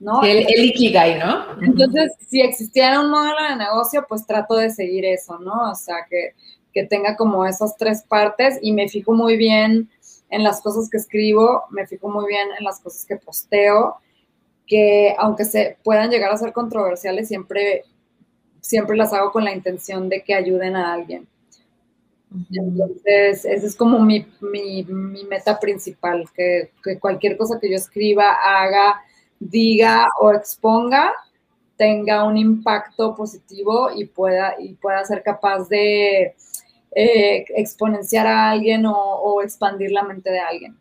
¿no? El, el, Ikigai, ¿no? Entonces, si existiera un modelo de negocio, pues trato de seguir eso, ¿no? O sea, que, que tenga como esas tres partes y me fijo muy bien en las cosas que escribo, me fijo muy bien en las cosas que posteo que aunque se puedan llegar a ser controversiales, siempre, siempre las hago con la intención de que ayuden a alguien. Entonces, esa es como mi, meta principal, que, cualquier cosa que yo escriba, haga, diga o exponga tenga un impacto positivo y pueda, y pueda ser capaz de eh, exponenciar a alguien o expandir la mente de alguien.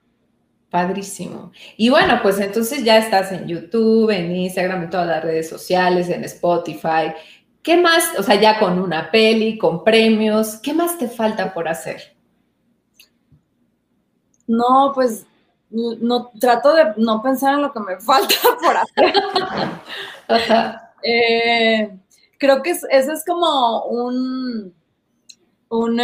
Padrísimo. Y bueno, pues entonces ya estás en YouTube, en Instagram, en todas las redes sociales, en Spotify. ¿Qué más? O sea, ya con una peli, con premios, ¿qué más te falta por hacer? No, pues no trato de no pensar en lo que me falta por hacer. Eh, creo que eso es como un, un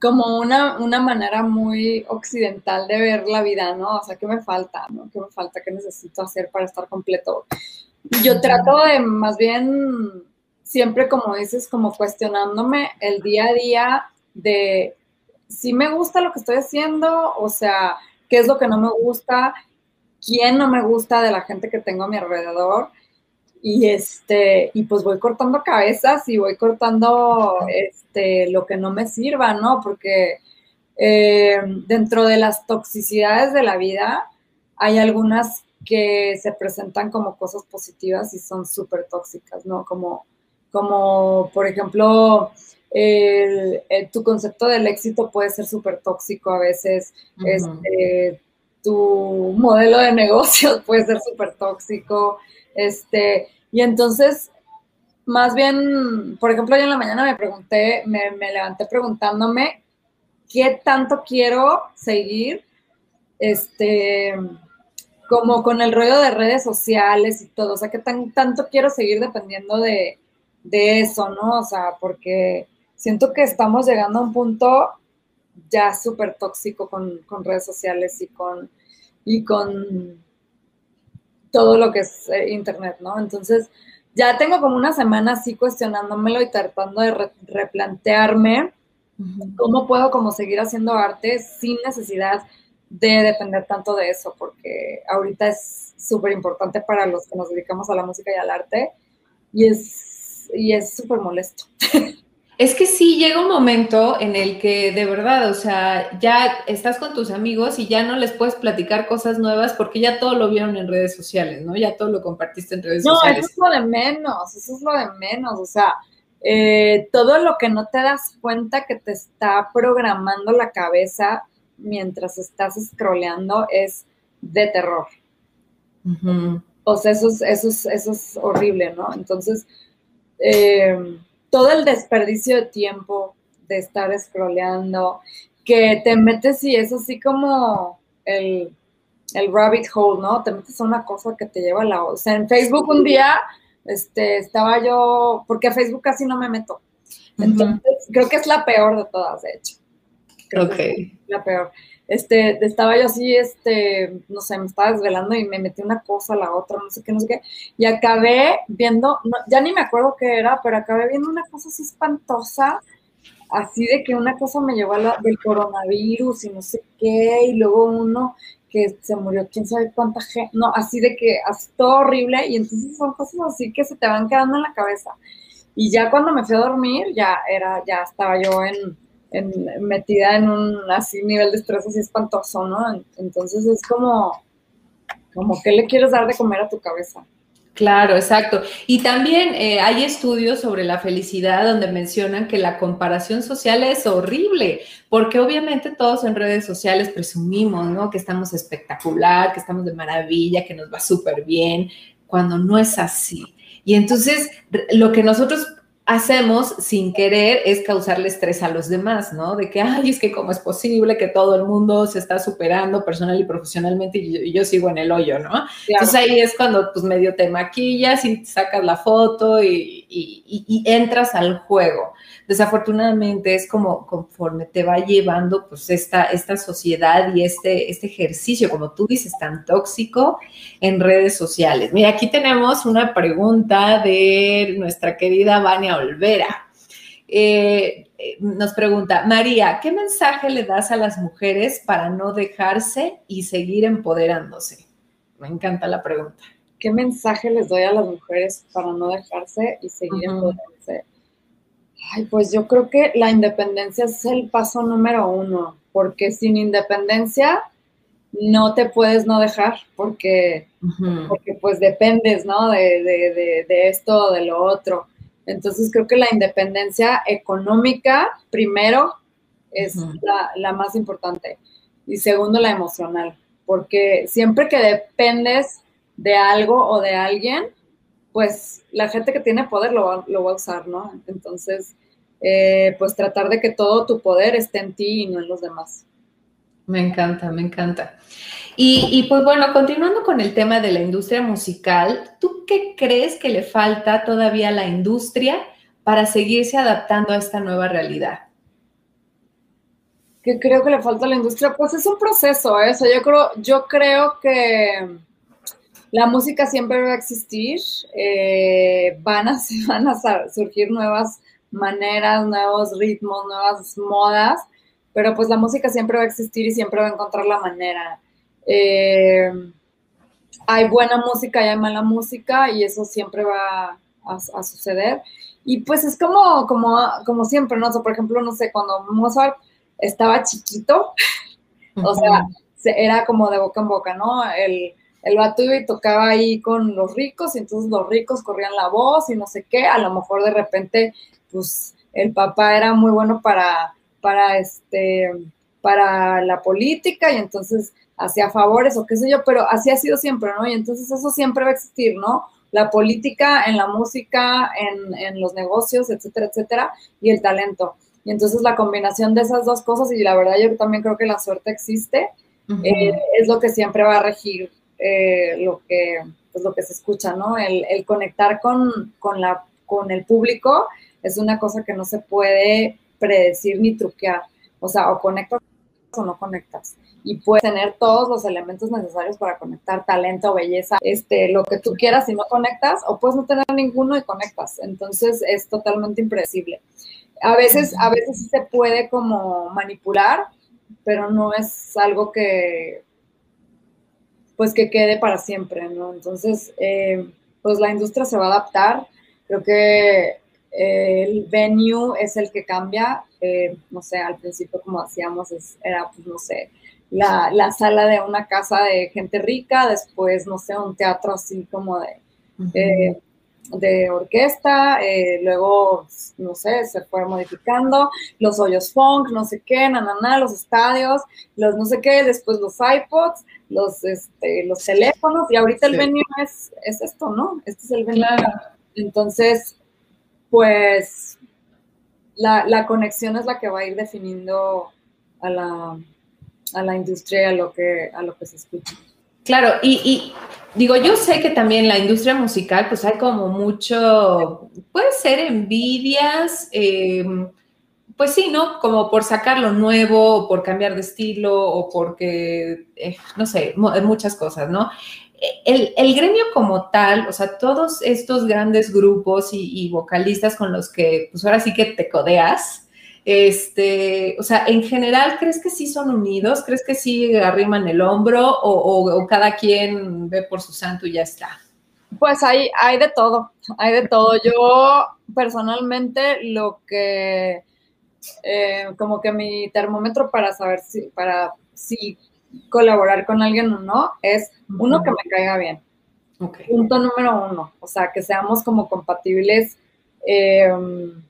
como una, manera muy occidental de ver la vida, ¿no? O sea, ¿qué me falta? ¿no? ¿Qué me falta? ¿Qué necesito hacer para estar completo? Yo trato de, más bien, siempre como dices, como cuestionándome el día a día de si me gusta lo que estoy haciendo, o sea, qué es lo que no me gusta, quién no me gusta de la gente que tengo a mi alrededor y este, y pues voy cortando cabezas y voy cortando este, lo que no me sirva, ¿no? Porque eh, dentro de las toxicidades de la vida hay algunas que se presentan como cosas positivas y son súper tóxicas, ¿no? Como, como por ejemplo, tu concepto del éxito puede ser súper tóxico a veces, este, tu modelo de negocios puede ser súper tóxico, este, y entonces, más bien, por ejemplo, yo en la mañana me pregunté, me, levanté preguntándome qué tanto quiero seguir, este, como con el rollo de redes sociales y todo, o sea, qué tan, tanto quiero seguir dependiendo de, eso, ¿no? O sea, porque siento que estamos llegando a un punto ya súper tóxico con, con, redes sociales y con, y con todo lo que es eh, Internet, ¿no? Entonces, ya tengo como una semana así cuestionándomelo y tratando de replantearme cómo puedo como seguir haciendo arte sin necesidad de depender tanto de eso, porque ahorita es súper importante para los que nos dedicamos a la música y al arte y es y es súper molesto. Es que sí llega un momento en el que de verdad, o sea, ya estás con tus amigos y ya no les puedes platicar cosas nuevas porque ya todo lo vieron en redes sociales, ¿no? Ya todo lo compartiste en redes sociales. No, eso es lo de menos, eso es lo de menos, o sea, eh, todo lo que no te das cuenta que te está programando la cabeza mientras estás scrolleando es de terror. O sea, eso es, eso es, eso es horrible, ¿no? Entonces, eh, todo el desperdicio de tiempo de estar scrolleando, que te metes y es así como el, rabbit hole, ¿no? Te metes a una cosa que te lleva a la... O sea, en Facebook un día este, estaba yo, porque a Facebook casi no me meto. Entonces, creo que es la peor de todas, de hecho. ok. la peor este, estaba yo así, este, no sé, me estaba desvelando y me metí una cosa la otra, no sé qué, no sé qué, y acabé viendo, ya ni me acuerdo qué era, pero acabé viendo una cosa así espantosa, así de que una cosa me llevó a la, del coronavirus y no sé qué, y luego uno que se murió quién sabe cuánta gente, no, así de que, así todo horrible, y entonces son cosas así que se te van quedando en la cabeza. Y ya cuando me fui a dormir, ya era, ya estaba yo en metida en un así nivel de estrés así espantoso, ¿no? Entonces es como, como, ¿qué le quieres dar de comer a tu cabeza? Claro, exacto. Y también eh, hay estudios sobre la felicidad donde mencionan que la comparación social es horrible, porque obviamente todos en redes sociales presumimos, ¿no? Que estamos espectacular, que estamos de maravilla, que nos va súper bien, cuando no es así. Y entonces lo que nosotros hacemos sin querer es causarle estrés a los demás, ¿no? De que, ay, es que cómo es posible que todo el mundo se está superando personal y profesionalmente y yo, sigo en el hoyo, ¿no? Entonces ahí es cuando pues medio te maquillas y sacas la foto y, y entras al juego desafortunadamente es como conforme te va llevando pues esta, esta sociedad y este, este ejercicio, como tú dices, tan tóxico en redes sociales. Mira, aquí tenemos una pregunta de nuestra querida Vania Olvera. Eh, nos pregunta, María, ¿qué mensaje le das a las mujeres para no dejarse y seguir empoderándose? Me encanta la pregunta. ¿Qué mensaje les doy a las mujeres para no dejarse y seguir empoderándose? Ay, pues yo creo que la independencia es el paso número uno, porque sin independencia no te puedes no dejar, porque, porque pues dependes, ¿no? De, de, de, esto o de lo otro. Entonces creo que la independencia económica, primero, es la, la más importante. Y segundo, la emocional, porque siempre que dependes de algo o de alguien, pues la gente que tiene poder lo va, lo va a usar, ¿no? Entonces, eh, pues tratar de que todo tu poder esté en ti y no en los demás. Me encanta, me encanta. Y, pues bueno, continuando con el tema de la industria musical, ¿tú qué crees que le falta todavía a la industria para seguirse adaptando a esta nueva realidad? ¿Qué creo que le falta a la industria? Pues es un proceso, ¿eh? yo creo, yo creo que la música siempre va a existir, eh, van, a, van a surgir nuevas maneras, nuevos ritmos, nuevas modas, pero pues la música siempre va a existir y siempre va a encontrar la manera. Eh, hay buena música y hay mala música y eso siempre va a, suceder. Y pues es como, como, como siempre, ¿no? por ejemplo, no sé, cuando Mozart estaba chiquito, o sea, era como de boca en boca, ¿no? El, el vato iba y tocaba ahí con los ricos, y entonces los ricos corrían la voz y no sé qué, a lo mejor de repente, pues el papá era muy bueno para, para este, para la política y entonces hacía favores o qué sé yo, pero así ha sido siempre, ¿no? Y entonces eso siempre va a existir, ¿no? La política en la música, en, los negocios, etcétera, etcétera, y el talento. Y entonces la combinación de esas dos cosas, y la verdad yo también creo que la suerte existe, eh, es lo que siempre va a regir eh, lo, que, pues, lo que se escucha, ¿no? El, conectar con, la, con el público es una cosa que no se puede predecir ni truquear. O sea, o conectas o no conectas. Y puedes tener todos los elementos necesarios para conectar, talento, belleza, este, lo que tú quieras y no conectas, o puedes no tener ninguno y conectas. Entonces es totalmente impredecible. A veces, a veces se puede como manipular, pero no es algo que, pues que quede para siempre, ¿no? Entonces, eh, pues la industria se va a adaptar. Creo que eh, el venue es el que cambia. Eh, no sé, al principio, como hacíamos, era, pues, no sé, la, la, sala de una casa de gente rica, después, no sé, un teatro así como de, de orquesta, luego, no sé, se fue modificando, los hoyos funk, no sé qué, na, los estadios, los no sé qué, después los iPods, los, este, los teléfonos, y ahorita el venue es, es, esto, ¿no? Este es el venue. Entonces, pues la, la, conexión es la que va a ir definiendo a la, a la industria, a lo que, a lo que se escucha. Claro, y, y, digo, yo sé que también la industria musical, pues hay como mucho, puede ser envidias, eh, pues sí, ¿no? Como por sacar lo nuevo, o por cambiar de estilo, o porque, eh, no sé, muchas cosas, ¿no? El, gremio como tal, o sea, todos estos grandes grupos y, vocalistas con los que, pues ahora sí que te codeas, este, o sea, en general, ¿crees que sí son unidos? ¿Crees que sí arriman el hombro o, o cada quien ve por su santo y ya está? Pues hay, hay de todo, hay de todo. Yo personalmente lo que eh, como que mi termómetro para saber si, para si colaborar con alguien o no es uno que me caiga bien. Punto número uno, o sea, que seamos como compatibles. Em,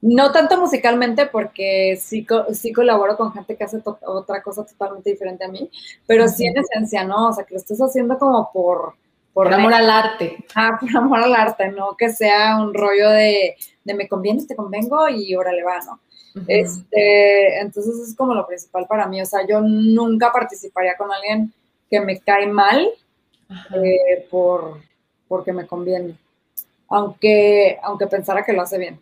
no tanto musicalmente, porque sí, sí colaboro con gente que hace otra cosa totalmente diferente a mí, pero sí en esencia, ¿no? O sea, que lo estés haciendo como por... Por, amor al arte. Ah, por amor al arte, no que sea un rollo de, de me conviene, te convengo y órale va, ¿no? este, entonces es como lo principal para mí, o sea, yo nunca participaría con alguien que me cae mal eh, por, porque me conviene, aunque, aunque pensara que lo hace bien.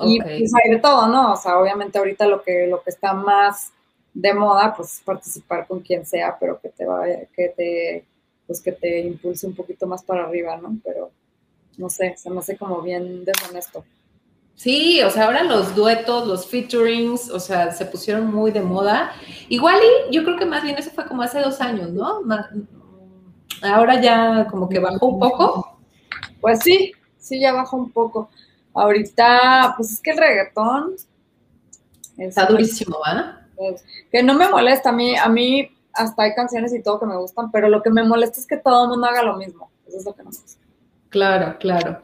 Y pues hay de todo, ¿no? O sea, obviamente ahorita lo que, lo que está más de moda, pues es participar con quien sea, pero que te vaya, que te, pues que te impulse un poquito más para arriba, ¿no? Pero no sé, se me hace como bien deshonesto. Sí, o sea, ahora los duetos, los featurings, o sea, se pusieron muy de moda. Igual y yo creo que más bien eso fue como hace dos años, ¿no? Ahora ya como que bajó un poco. Pues sí, sí, ya bajó un poco. Ahorita, pues es que el reggaetón está durísimo, ¿va? Pues, que no me molesta a mí, a mí hasta hay canciones y todo que me gustan, pero lo que me molesta es que todo el mundo haga lo mismo. Eso es lo que no me gusta. Claro, claro.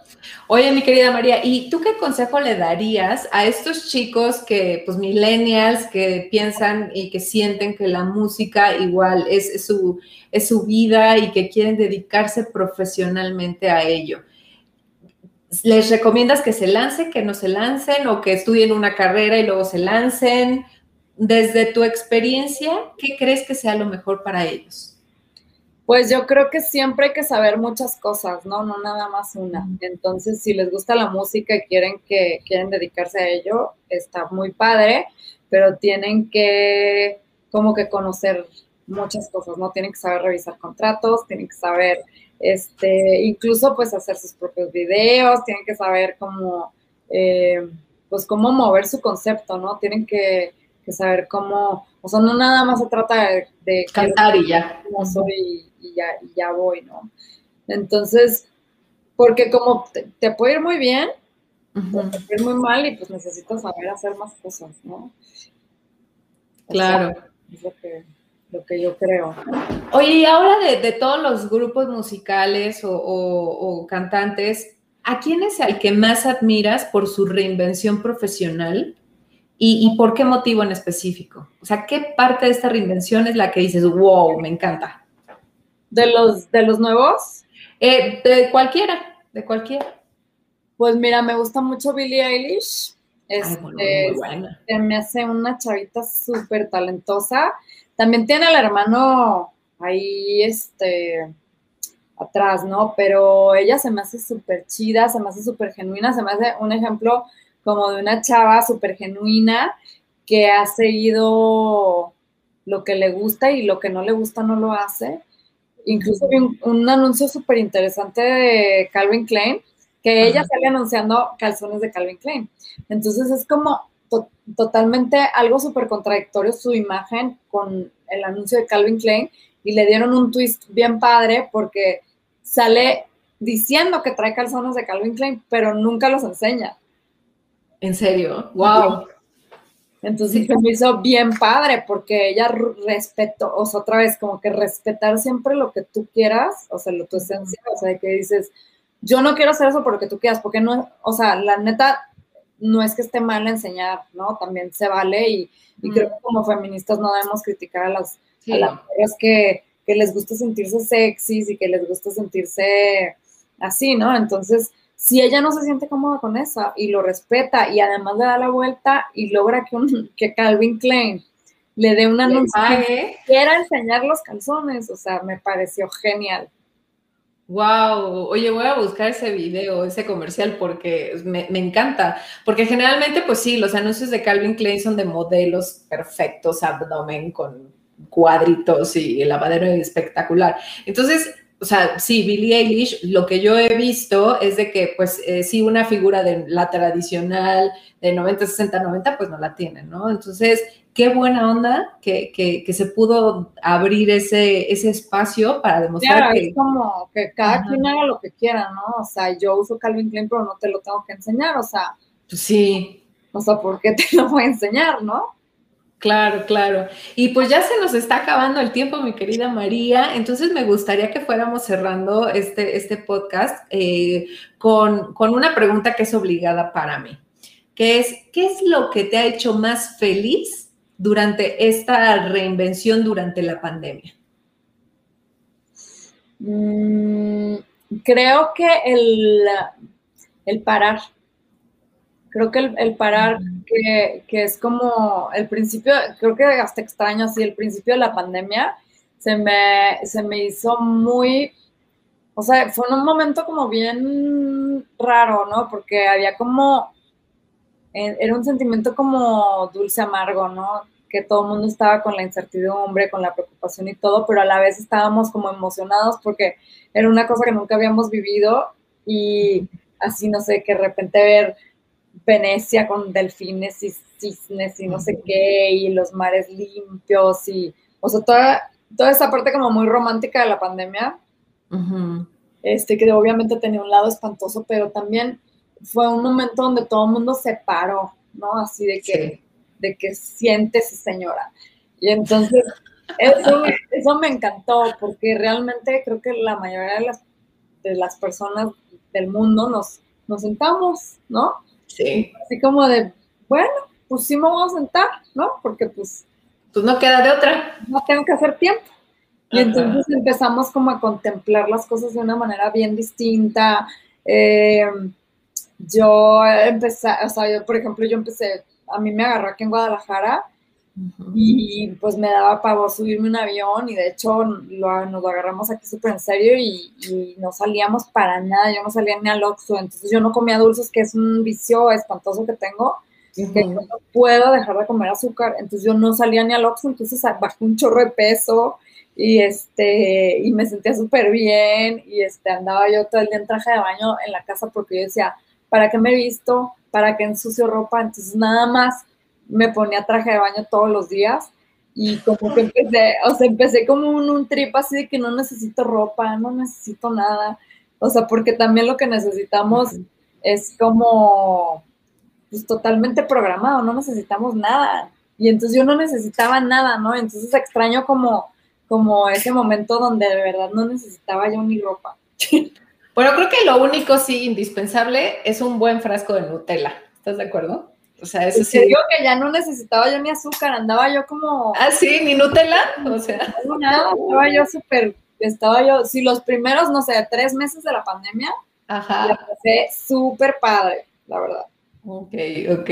Oye, mi querida María, ¿y tú qué consejo le darías a estos chicos que, pues, millennials, que piensan y que sienten que la música igual es, su, es su vida y que quieren dedicarse profesionalmente a ello? ¿Les recomiendas que se lancen, que no se lancen o que estudien una carrera y luego se lancen? Desde tu experiencia, ¿qué crees que sea lo mejor para ellos? Pues yo creo que siempre hay que saber muchas cosas, ¿no? No nada más una. Entonces, si les gusta la música y quieren que quieren dedicarse a ello, está muy padre, pero tienen que como que conocer muchas cosas, ¿no? Tienen que saber revisar contratos, tienen que saber, este, incluso pues hacer sus propios videos, tienen que saber cómo, eh, pues cómo mover su concepto, ¿no? Tienen que, saber cómo, o sea, no nada más se trata de, cantar y ya. No soy y ya, ya voy, ¿no? Entonces, porque como te, puede ir muy bien, te puede ir muy mal y pues necesitas saber hacer más cosas, ¿no? claro. es lo que, yo creo. Oye, y ahora de, todos los grupos musicales o, cantantes, ¿a quién es el que más admiras por su reinvención profesional? ¿Y, ¿Y, por qué motivo en específico? O sea, ¿qué parte de esta reinvención es la que dices, wow, me encanta? ¿De los, de los nuevos? Eh, de cualquiera, de cualquiera. Pues mira, me gusta mucho Billie Eilish. Este, me hace una chavita súper talentosa. También tiene al hermano ahí, este, atrás, ¿no? Pero ella se me hace súper chida, se me hace súper genuina, se me hace un ejemplo como de una chava súper genuina que ha seguido lo que le gusta y lo que no le gusta no lo hace. Incluso vi un, anuncio súper interesante de Calvin Klein, que ella sale anunciando calzones de Calvin Klein. Entonces es como totalmente algo súper contradictorio su imagen con el anuncio de Calvin Klein y le dieron un twist bien padre porque sale diciendo que trae calzones de Calvin Klein, pero nunca los enseña. ¿En serio? ¡Wow! Entonces se me hizo bien padre porque ella respetó, o sea, otra vez, como que respetar siempre lo que tú quieras, o sea, lo tu esencia, o sea, que dices, yo no quiero hacer eso por lo que tú quieras, porque no, o sea, la neta, no es que esté mal enseñar, ¿no? También se vale y, creo que como feministas no debemos criticar a las, mujeres que, que les gusta sentirse sexys y que les gusta sentirse así, ¿no? Entonces, si ella no se siente cómoda con eso y lo respeta y además le da la vuelta y logra que, un, que Calvin Klein le dé una anuncio que quiera enseñar los calzones, o sea, me pareció genial. Wow, oye, voy a buscar ese video, ese comercial, porque me, encanta. Porque generalmente, pues sí, los anuncios de Calvin Klein son de modelos perfectos, abdomen con cuadritos y el lavadero espectacular. Entonces, o sea, sí, Billie Eilish, lo que yo he visto es de que, pues, eh, sí, una figura de la tradicional de 90, 60, 90, pues no la tienen, ¿no? Entonces, qué buena onda que, que, se pudo abrir ese, ese espacio para demostrar claro, que... es como que cada quien haga lo que quiera, ¿no? O sea, yo uso Calvin Klein, pero no te lo tengo que enseñar, o sea... Pues sí. o sea, ¿por qué te lo voy a enseñar, no? Claro, claro. Y pues ya se nos está acabando el tiempo, mi querida María. Entonces me gustaría que fuéramos cerrando este, este podcast eh, con, con una pregunta que es obligada para mí, que es, ¿qué es lo que te ha hecho más feliz durante esta reinvención durante la pandemia? Mm, creo que el, el parar, creo que el, parar, que, es como el principio, creo que hasta extraño así, el principio de la pandemia, se me, se me hizo muy, o sea, fue un momento como bien raro, ¿no? Porque había como, eh, era un sentimiento como dulce amargo, ¿no? Que todo el mundo estaba con la incertidumbre, con la preocupación y todo, pero a la vez estábamos como emocionados porque era una cosa que nunca habíamos vivido y así, no sé, que de repente ver Venecia con delfines y cisnes y no sé qué, y los mares limpios y, o sea, toda, toda esa parte como muy romántica de la pandemia, este, que obviamente tenía un lado espantoso, pero también fue un momento donde todo el mundo se paró, ¿no? Así de que, de que siéntese señora. Y entonces, eso, eso me encantó, porque realmente creo que la mayoría de las, de las personas del mundo nos, nos sentamos, ¿no? Sí. Así como de, bueno, pues sí me voy a sentar, ¿no? Porque pues... Pues no queda de otra. No tengo que hacer tiempo. Y entonces empezamos como a contemplar las cosas de una manera bien distinta. Eh, yo empecé, o sea, yo, por ejemplo, yo empecé, a mí me agarró aquí en Guadalajara y pues me daba pavor subirme un avión y de hecho lo, nos lo agarramos aquí súper en serio y, no salíamos para nada, yo no salía ni al Oxxo, entonces yo no comía dulces, que es un vicio espantoso que tengo, que no puedo dejar de comer azúcar, entonces yo no salía ni al Oxxo, entonces bajé un chorro de peso y este y me sentía súper bien. Y este andaba yo todo el día en traje de baño en la casa porque yo decía, ¿para qué me he visto? ¿Para qué ensucio ropa? Entonces nada más me ponía traje de baño todos los días y como que empecé, o sea, empecé como un, un trip así de que no necesito ropa, no necesito nada, o sea, porque también lo que necesitamos es como, pues totalmente programado, no necesitamos nada. Y entonces yo no necesitaba nada, ¿no? Entonces extraño como, como ese momento donde de verdad no necesitaba yo ni ropa. Bueno, creo que lo único sí indispensable es un buen frasco de Nutella. ¿Estás de acuerdo? O sea, eso sí. Digo que ya no necesitaba yo ni azúcar, andaba yo como. Ah, sí, ni Nutella. O sea. No, nada, estaba yo súper. Estaba yo, sí, los primeros, no sé, tres meses de la pandemia, Ajá. la pasé súper padre, la verdad. Ok, ok.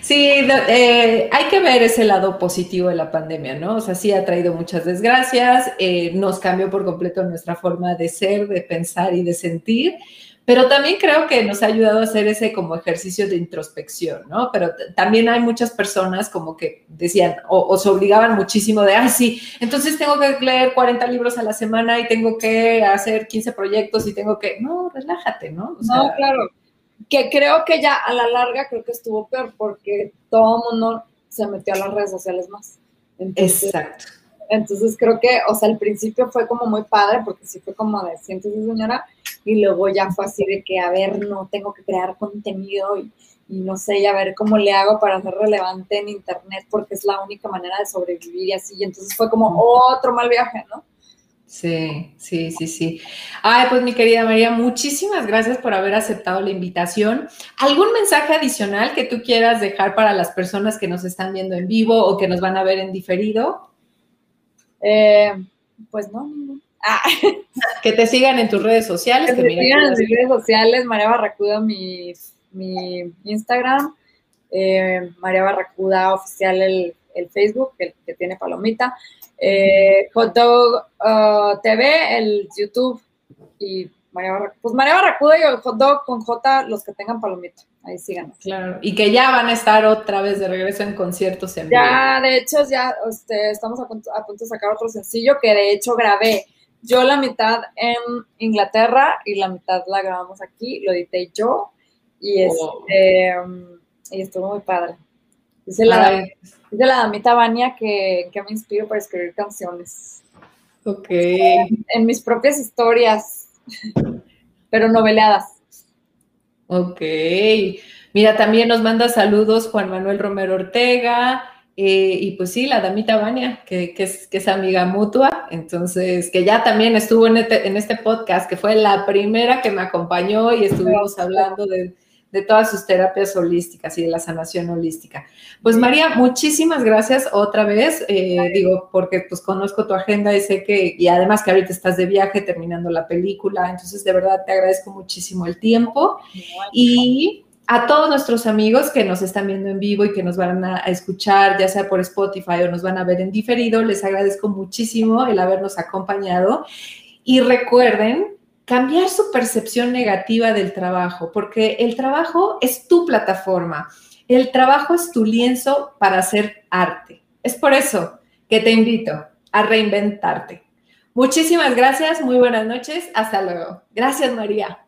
Sí, eh, hay que ver ese lado positivo de la pandemia, ¿no? O sea, sí ha traído muchas desgracias, eh, nos cambió por completo nuestra forma de ser, de pensar y de sentir, pero también creo que nos ha ayudado a hacer ese como ejercicio de introspección, ¿no? Pero también hay muchas personas como que decían o, se obligaban muchísimo de, ah, sí, entonces tengo que leer 40 libros a la semana y tengo que hacer 15 proyectos y tengo que, no, relájate, ¿no? no, claro. Que creo que ya a la larga creo que estuvo peor porque todo el mundo se metió a las redes sociales más. Exacto. Entonces creo que, o sea, al principio fue como muy padre porque sí fue como de, siéntese señora, y luego ya fue así de que, a ver, no, tengo que crear contenido y, no sé, y a ver cómo le hago para ser relevante en Internet porque es la única manera de sobrevivir y así. Y entonces fue como otro mal viaje, ¿no? Sí, sí, sí, sí. Ay, pues mi querida María, muchísimas gracias por haber aceptado la invitación. ¿Algún mensaje adicional que tú quieras dejar para las personas que nos están viendo en vivo o que nos van a ver en diferido? Eh, pues no, no. Ah. Que te sigan en tus redes sociales. Que, me sigan en mis redes sociales, María Barracuda, mi, mi Instagram, eh, María Barracuda Oficial el, el Facebook, el que tiene palomita, eh, Hot Dog uh, TV, el YouTube y María Barracuda. Pues María Barracuda y el Hot Dog con J, los que tengan palomita. Ahí sigan. Claro, y que ya van a estar otra vez de regreso en conciertos en Ya, de hecho, ya este, estamos a punto, a punto de sacar otro sencillo que de hecho grabé yo la mitad en Inglaterra y la mitad la grabamos aquí, lo edité yo y, este, y estuvo muy padre. Dice la, la damita Vania que, que, me inspiro para escribir canciones. Ok. En, mis propias historias, pero noveladas. Ok. Mira, también nos manda saludos Juan Manuel Romero Ortega, eh, y pues sí, la damita Vania, que, es, que, es, amiga mutua, entonces, que ya también estuvo en este, en este podcast, que fue la primera que me acompañó y estuvimos hablando de, de todas sus terapias holísticas y de la sanación holística. Pues María, muchísimas gracias otra vez, eh, digo, porque pues conozco tu agenda y sé que, y además que ahorita estás de viaje terminando la película, entonces de verdad te agradezco muchísimo el tiempo. Y a todos nuestros amigos que nos están viendo en vivo y que nos van a, escuchar, ya sea por Spotify o nos van a ver en diferido, les agradezco muchísimo el habernos acompañado y recuerden cambiar su percepción negativa del trabajo, porque el trabajo es tu plataforma, el trabajo es tu lienzo para hacer arte. Es por eso que te invito a reinventarte. Muchísimas gracias, muy buenas noches, hasta luego. Gracias María.